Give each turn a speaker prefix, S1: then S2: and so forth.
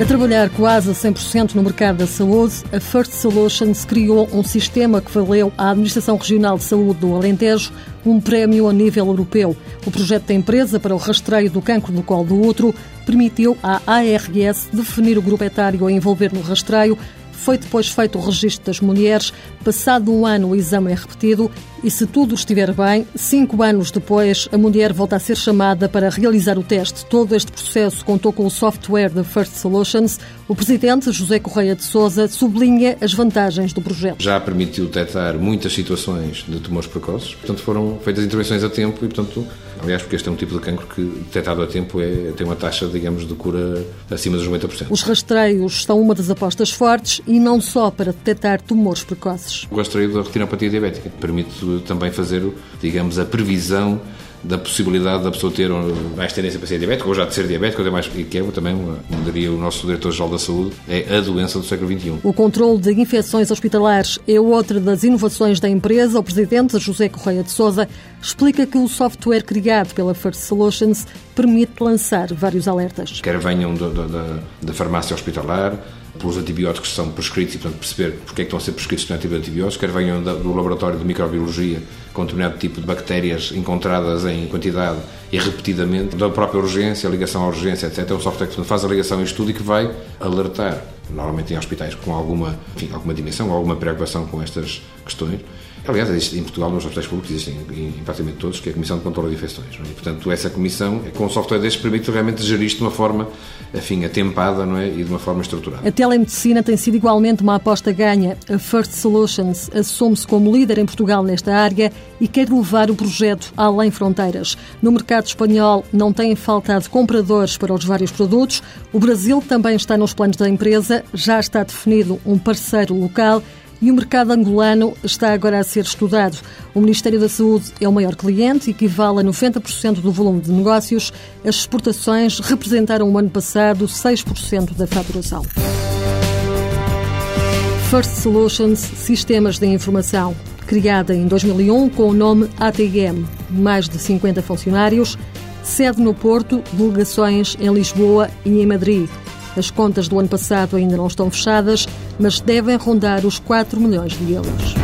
S1: A trabalhar quase a 100% no mercado da saúde, a First Solutions criou um sistema que valeu à Administração Regional de Saúde do Alentejo um prémio a nível europeu. O projeto da empresa para o rastreio do cancro do colo do útero permitiu à ARS definir o grupo etário a envolver no rastreio foi depois feito o registro das mulheres. Passado um ano, o exame é repetido e, se tudo estiver bem, cinco anos depois, a mulher volta a ser chamada para realizar o teste. Todo este processo contou com o software da First Solutions. O presidente, José Correia de Souza, sublinha as vantagens do projeto.
S2: Já permitiu detectar muitas situações de tumores precoces, portanto, foram feitas intervenções a tempo e, portanto, aliás, porque este é um tipo de cancro que, detectado a tempo, é, tem uma taxa, digamos, de cura acima dos 90%.
S1: Os rastreios são uma das apostas fortes e não só para detectar tumores precoces.
S2: Rastreio da retinopatia diabética permite também fazer, digamos, a previsão da possibilidade da pessoa ter mais tendência para ser diabética, ou já de ser diabético, ou mais, e que é também, como diria o nosso Diretor-Geral da Saúde, é a doença do século XXI.
S1: O controle de infecções hospitalares é outra das inovações da empresa. O Presidente, José Correia de Souza, explica que o software criado pela First Solutions permite lançar vários alertas.
S2: Quer venham da, da, da farmácia hospitalar, pelos antibióticos que são prescritos e, portanto, perceber porque é que estão a ser prescritos antibióticos, quer venham do laboratório de microbiologia com determinado tipo de bactérias encontradas em quantidade e repetidamente, da própria urgência, a ligação à urgência, etc. É um software que faz a ligação em estudo e que vai alertar, normalmente em hospitais com alguma, enfim, alguma dimensão, alguma preocupação com estas questões, Aliás, em Portugal, nos hospitais públicos, existem em, praticamente todos, que é a Comissão de Controlo de Infecções. É? E, portanto, essa comissão, com um software destes, permite realmente gerir isto de uma forma, enfim, atempada não é? e de uma forma estruturada.
S1: A telemedicina tem sido igualmente uma aposta ganha. A First Solutions assume-se como líder em Portugal nesta área e quer levar o projeto além fronteiras. No mercado espanhol não têm faltado compradores para os vários produtos. O Brasil também está nos planos da já está definido um parceiro local e o mercado angolano está agora a ser estudado. O Ministério da Saúde é o maior cliente, equivale a 90% do volume de negócios. As exportações representaram o ano passado 6% da faturação. First Solutions Sistemas de Informação, criada em 2001 com o nome ATM, mais de 50 funcionários, sede no Porto, delegações em Lisboa e em Madrid. As contas do ano passado ainda não estão fechadas, mas devem rondar os 4 milhões de euros.